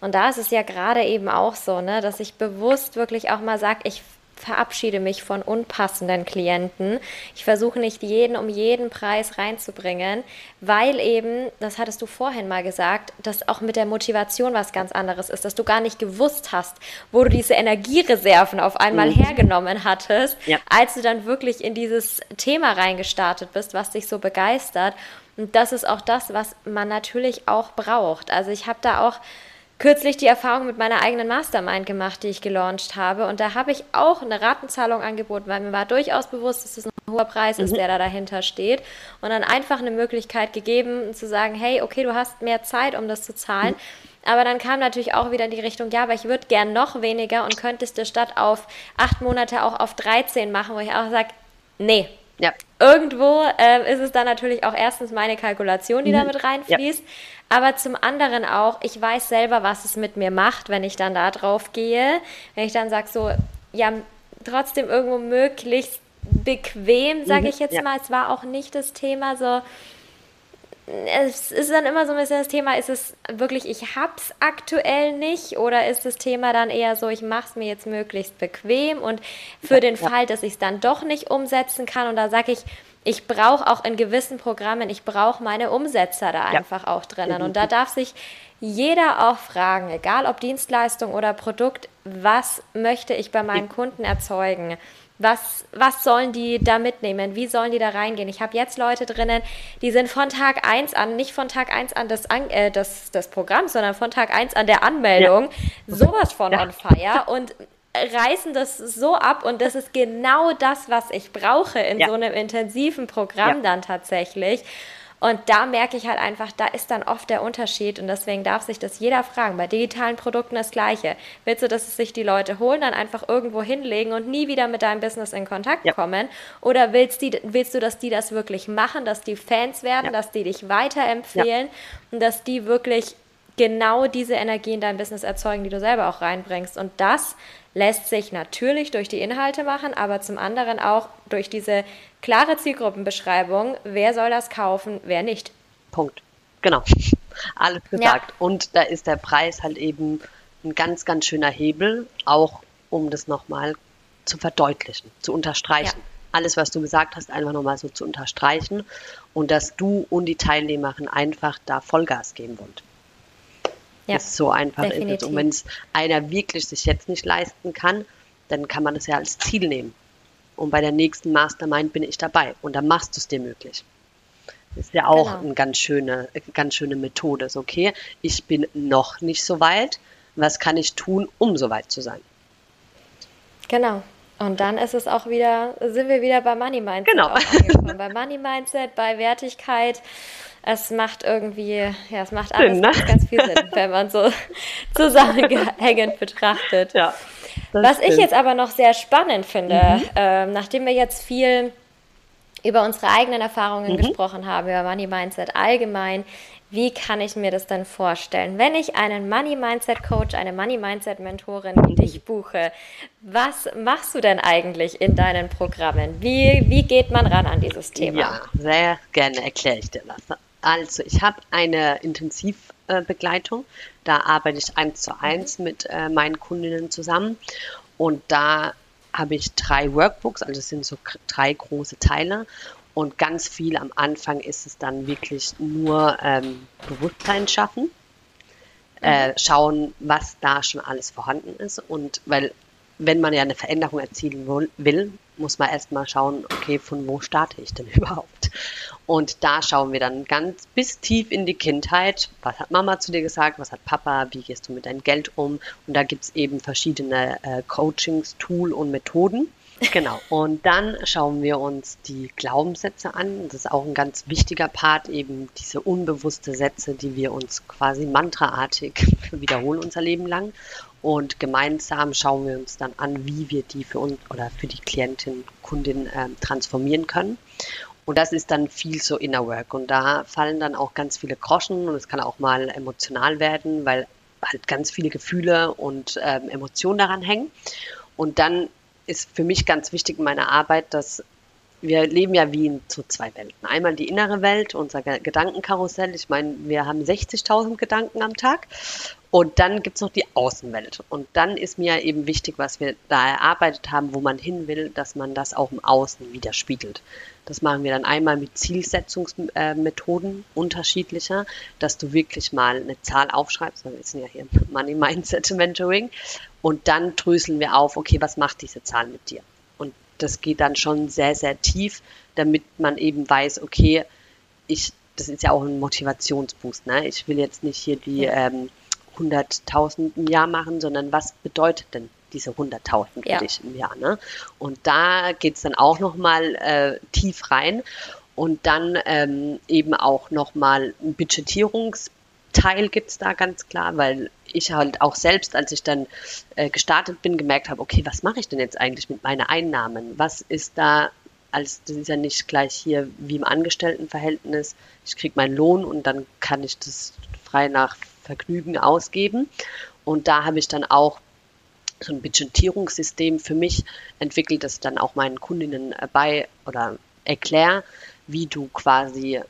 Und da ist es ja gerade eben auch so, ne, dass ich bewusst wirklich auch mal sage, ich verabschiede mich von unpassenden Klienten. Ich versuche nicht jeden um jeden Preis reinzubringen, weil eben, das hattest du vorhin mal gesagt, dass auch mit der Motivation was ganz anderes ist, dass du gar nicht gewusst hast, wo du diese Energiereserven auf einmal mhm. hergenommen hattest, ja. als du dann wirklich in dieses Thema reingestartet bist, was dich so begeistert. Und das ist auch das, was man natürlich auch braucht. Also ich habe da auch kürzlich die Erfahrung mit meiner eigenen Mastermind gemacht, die ich gelauncht habe. Und da habe ich auch eine Ratenzahlung angeboten, weil mir war durchaus bewusst, dass es ein hoher Preis ist, mhm. der da dahinter steht. Und dann einfach eine Möglichkeit gegeben, zu sagen, hey, okay, du hast mehr Zeit, um das zu zahlen. Mhm. Aber dann kam natürlich auch wieder in die Richtung, ja, aber ich würde gern noch weniger und könntest du statt auf acht Monate auch auf 13 machen, wo ich auch sage, nee. Ja. Irgendwo äh, ist es dann natürlich auch erstens meine Kalkulation, die mhm. damit reinfließt. Ja. Aber zum anderen auch, ich weiß selber, was es mit mir macht, wenn ich dann da drauf gehe. Wenn ich dann sage, so, ja, trotzdem irgendwo möglichst bequem, sage mhm. ich jetzt ja. mal. Es war auch nicht das Thema so, es ist dann immer so ein bisschen das Thema, ist es wirklich, ich hab's aktuell nicht oder ist das Thema dann eher so, ich mache es mir jetzt möglichst bequem und für den ja. Fall, dass ich es dann doch nicht umsetzen kann und da sage ich, ich brauche auch in gewissen Programmen, ich brauche meine Umsetzer da ja. einfach auch drinnen und da darf sich jeder auch fragen, egal ob Dienstleistung oder Produkt, was möchte ich bei meinen Kunden erzeugen? Was, was sollen die da mitnehmen? Wie sollen die da reingehen? Ich habe jetzt Leute drinnen, die sind von Tag 1 an, nicht von Tag 1 an des, äh, des, des Programms, sondern von Tag 1 an der Anmeldung, ja. sowas von ja. on fire und reißen das so ab und das ist genau das, was ich brauche in ja. so einem intensiven Programm dann tatsächlich. Und da merke ich halt einfach, da ist dann oft der Unterschied und deswegen darf sich das jeder fragen. Bei digitalen Produkten das Gleiche. Willst du, dass es sich die Leute holen, dann einfach irgendwo hinlegen und nie wieder mit deinem Business in Kontakt ja. kommen? Oder willst, die, willst du, dass die das wirklich machen, dass die Fans werden, ja. dass die dich weiterempfehlen ja. und dass die wirklich genau diese Energie in dein Business erzeugen, die du selber auch reinbringst. Und das lässt sich natürlich durch die Inhalte machen, aber zum anderen auch durch diese klare Zielgruppenbeschreibung, wer soll das kaufen, wer nicht. Punkt. Genau. Alles gesagt. Ja. Und da ist der Preis halt eben ein ganz, ganz schöner Hebel, auch um das nochmal zu verdeutlichen, zu unterstreichen. Ja. Alles, was du gesagt hast, einfach nochmal so zu unterstreichen und dass du und die Teilnehmerin einfach da Vollgas geben wollt. Ja, das so einfach definitiv. ist Und wenn es einer wirklich sich jetzt nicht leisten kann, dann kann man das ja als Ziel nehmen. Und bei der nächsten Mastermind bin ich dabei. Und dann machst du es dir möglich. Ist ja auch genau. eine ganz schöne, ganz schöne Methode. So, okay, ich bin noch nicht so weit. Was kann ich tun, um so weit zu sein? Genau. Und dann ist es auch wieder, sind wir wieder bei Money Mindset. Genau. bei Money Mindset, bei Wertigkeit es macht irgendwie, ja, es macht alles Sinn, ne? ganz, viel Sinn, wenn man so zusammengehängend betrachtet. Ja, Was stimmt. ich jetzt aber noch sehr spannend finde, mhm. ähm, nachdem wir jetzt viel über unsere eigenen Erfahrungen mhm. gesprochen haben, über Money Mindset allgemein, wie kann ich mir das denn vorstellen? Wenn ich einen Money Mindset Coach, eine Money Mindset Mentorin wie dich buche, was machst du denn eigentlich in deinen Programmen? Wie, wie geht man ran an dieses Thema? Ja, sehr gerne erkläre ich dir das. Also ich habe eine Intensivbegleitung. Da arbeite ich eins zu eins mit äh, meinen Kundinnen zusammen. Und da habe ich drei Workbooks, also es sind so drei große Teile. Und ganz viel am Anfang ist es dann wirklich nur ähm, Bewusstsein schaffen, äh, mhm. schauen, was da schon alles vorhanden ist. Und weil, wenn man ja eine Veränderung erzielen will, muss man erstmal schauen, okay, von wo starte ich denn überhaupt? Und da schauen wir dann ganz bis tief in die Kindheit. Was hat Mama zu dir gesagt? Was hat Papa? Wie gehst du mit deinem Geld um? Und da gibt es eben verschiedene äh, Coachings, Tool und Methoden. Genau. Und dann schauen wir uns die Glaubenssätze an. Das ist auch ein ganz wichtiger Part, eben diese unbewusste Sätze, die wir uns quasi mantraartig wiederholen unser Leben lang. Und gemeinsam schauen wir uns dann an, wie wir die für uns oder für die Klientin, Kundin äh, transformieren können. Und das ist dann viel so Inner Work. Und da fallen dann auch ganz viele Groschen und es kann auch mal emotional werden, weil halt ganz viele Gefühle und ähm, Emotionen daran hängen. Und dann ist für mich ganz wichtig in meiner Arbeit, dass wir leben ja wie in so zwei Welten. Einmal die innere Welt, unser Gedankenkarussell. Ich meine, wir haben 60.000 Gedanken am Tag. Und dann gibt es noch die Außenwelt. Und dann ist mir eben wichtig, was wir da erarbeitet haben, wo man hin will, dass man das auch im Außen widerspiegelt. Das machen wir dann einmal mit Zielsetzungsmethoden unterschiedlicher, dass du wirklich mal eine Zahl aufschreibst. Wir sind ja hier Money Mindset Mentoring. Und dann dröseln wir auf, okay, was macht diese Zahl mit dir? Das geht dann schon sehr, sehr tief, damit man eben weiß, okay, ich, das ist ja auch ein Motivationsboost. Ne? Ich will jetzt nicht hier die ähm, 100.000 im Jahr machen, sondern was bedeutet denn diese 100.000 für ja. dich im Jahr? Ne? Und da geht es dann auch nochmal äh, tief rein und dann ähm, eben auch nochmal ein Budgetierungs- Teil gibt es da ganz klar, weil ich halt auch selbst, als ich dann äh, gestartet bin, gemerkt habe, okay, was mache ich denn jetzt eigentlich mit meinen Einnahmen? Was ist da, als das ist ja nicht gleich hier wie im Angestelltenverhältnis, ich kriege meinen Lohn und dann kann ich das frei nach Vergnügen ausgeben. Und da habe ich dann auch so ein Budgetierungssystem für mich entwickelt, das dann auch meinen Kundinnen bei oder erkläre, wie du quasi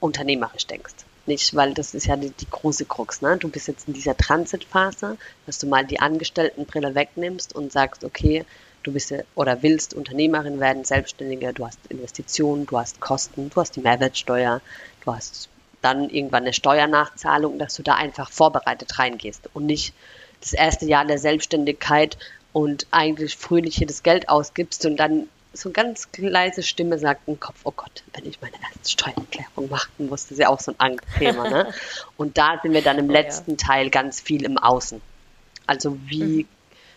unternehmerisch denkst. Nicht, weil das ist ja die, die große Krux. Ne? Du bist jetzt in dieser Transitphase, dass du mal die Angestelltenbrille wegnimmst und sagst, okay, du bist oder willst Unternehmerin werden, Selbstständige, du hast Investitionen, du hast Kosten, du hast die Mehrwertsteuer, du hast dann irgendwann eine Steuernachzahlung, dass du da einfach vorbereitet reingehst und nicht das erste Jahr der Selbstständigkeit und eigentlich fröhlich hier das Geld ausgibst und dann so eine ganz leise Stimme sagt im Kopf, oh Gott, wenn ich meine erste Steuererklärung machen muss, das ist ja auch so ein Angstthema. Ne? Und da sind wir dann im oh, letzten ja. Teil ganz viel im Außen. Also wie mhm.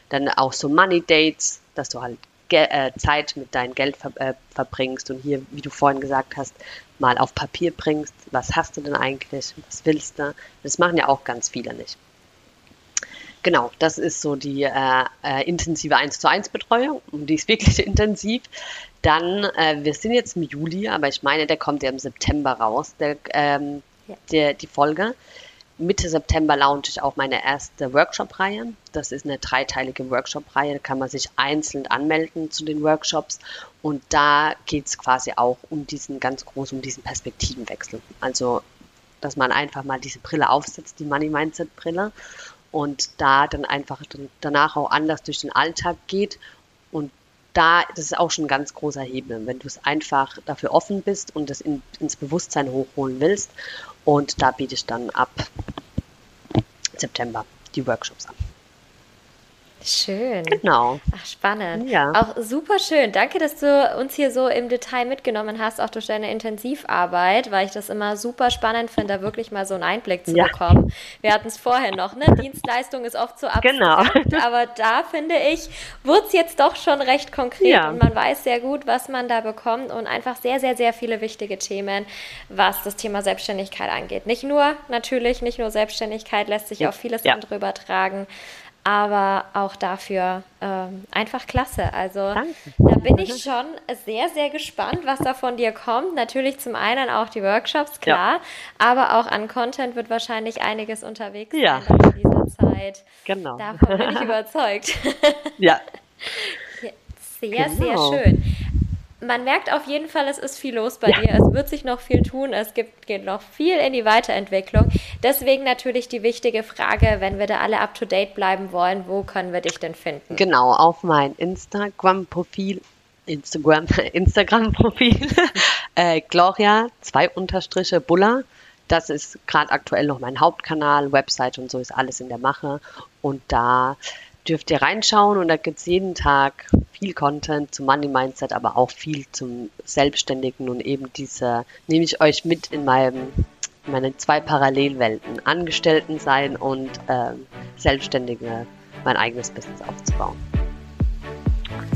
dann auch so Money Dates, dass du halt Ge äh, Zeit mit deinem Geld ver äh, verbringst und hier, wie du vorhin gesagt hast, mal auf Papier bringst, was hast du denn eigentlich, was willst du. Das machen ja auch ganz viele nicht. Genau, das ist so die äh, äh, intensive 1 zu 1 Betreuung und die ist wirklich intensiv. Dann, äh, wir sind jetzt im Juli, aber ich meine, der kommt ja im September raus, der, ähm, ja. der, die Folge. Mitte September launche ich auch meine erste Workshop-Reihe. Das ist eine dreiteilige Workshop-Reihe. Da kann man sich einzeln anmelden zu den Workshops. Und da geht es quasi auch um diesen ganz groß, um diesen Perspektivenwechsel. Also, dass man einfach mal diese Brille aufsetzt, die Money Mindset Brille und da dann einfach danach auch anders durch den Alltag geht. Und da, das ist auch schon ein ganz großer Hebel, wenn du es einfach dafür offen bist und das in, ins Bewusstsein hochholen willst. Und da biete ich dann ab September die Workshops an. Schön. Genau. Ach, spannend. Ja. Auch super schön. Danke, dass du uns hier so im Detail mitgenommen hast, auch durch deine Intensivarbeit, weil ich das immer super spannend finde, da wirklich mal so einen Einblick zu ja. bekommen. Wir hatten es vorher noch, ne? Dienstleistung ist oft so abstrakt, genau. aber da finde ich, wurde es jetzt doch schon recht konkret ja. und man weiß sehr gut, was man da bekommt und einfach sehr, sehr, sehr viele wichtige Themen, was das Thema Selbstständigkeit angeht. Nicht nur, natürlich, nicht nur Selbstständigkeit, lässt sich auch vieles ja. andere übertragen aber auch dafür ähm, einfach klasse. Also Danke. da bin ich schon sehr, sehr gespannt, was da von dir kommt. Natürlich zum einen auch die Workshops, klar, ja. aber auch an Content wird wahrscheinlich einiges unterwegs ja. sein in dieser Zeit. Genau. Davon bin ich überzeugt. Ja. Sehr, genau. sehr schön man merkt auf jeden Fall, es ist viel los bei ja. dir. Es wird sich noch viel tun. Es gibt, geht noch viel in die Weiterentwicklung. Deswegen natürlich die wichtige Frage, wenn wir da alle up to date bleiben wollen, wo können wir dich denn finden? Genau, auf mein Instagram-Profil. Instagram, Instagram-Profil. äh, Gloria, zwei Unterstriche, Bulla. Das ist gerade aktuell noch mein Hauptkanal, Website und so ist alles in der Mache. Und da dürft ihr reinschauen und da gibt es jeden Tag viel Content zum Money Mindset, aber auch viel zum Selbstständigen und eben diese, nehme ich euch mit in meinem, meine zwei Parallelwelten, Angestellten sein und ähm, Selbstständige, mein eigenes Business aufzubauen.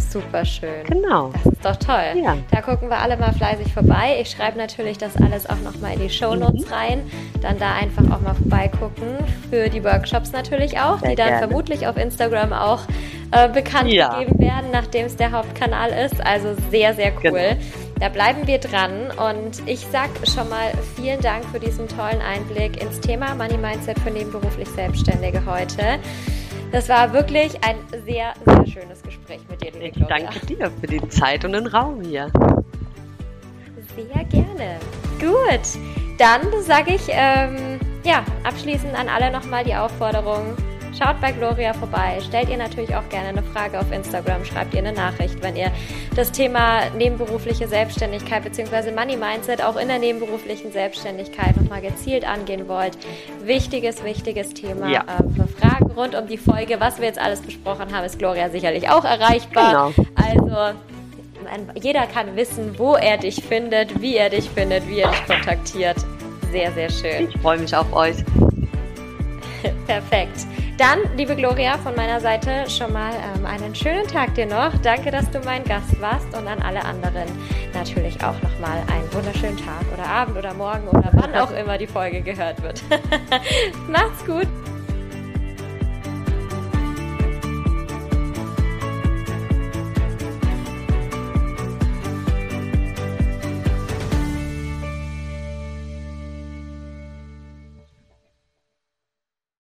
Super schön. Genau. Das ist doch toll. Ja. Da gucken wir alle mal fleißig vorbei. Ich schreibe natürlich das alles auch nochmal in die Show Notes mhm. rein. Dann da einfach auch mal vorbeigucken. Für die Workshops natürlich auch, Sehr die dann gerne. vermutlich auf Instagram auch äh, bekannt ja. gegeben werden, nachdem es der Hauptkanal ist. Also sehr, sehr cool. Genau. Da bleiben wir dran und ich sage schon mal vielen Dank für diesen tollen Einblick ins Thema Money Mindset für nebenberuflich Selbstständige heute. Das war wirklich ein sehr, sehr schönes Gespräch mit dir, Ich danke dir für die Zeit und den Raum hier. Sehr gerne. Gut, dann sage ich ähm, ja abschließend an alle nochmal die Aufforderung, Schaut bei Gloria vorbei. Stellt ihr natürlich auch gerne eine Frage auf Instagram. Schreibt ihr eine Nachricht, wenn ihr das Thema nebenberufliche Selbstständigkeit bzw. Money Mindset auch in der nebenberuflichen Selbstständigkeit nochmal gezielt angehen wollt. Wichtiges, wichtiges Thema. Ja. Ähm, für Fragen rund um die Folge, was wir jetzt alles besprochen haben, ist Gloria sicherlich auch erreichbar. Genau. Also jeder kann wissen, wo er dich findet, wie er dich findet, wie er dich kontaktiert. Sehr, sehr schön. Ich freue mich auf euch. Perfekt. Dann, liebe Gloria, von meiner Seite schon mal ähm, einen schönen Tag dir noch. Danke, dass du mein Gast warst und an alle anderen natürlich auch nochmal einen wunderschönen Tag oder Abend oder Morgen oder wann auch immer die Folge gehört wird. Macht's gut!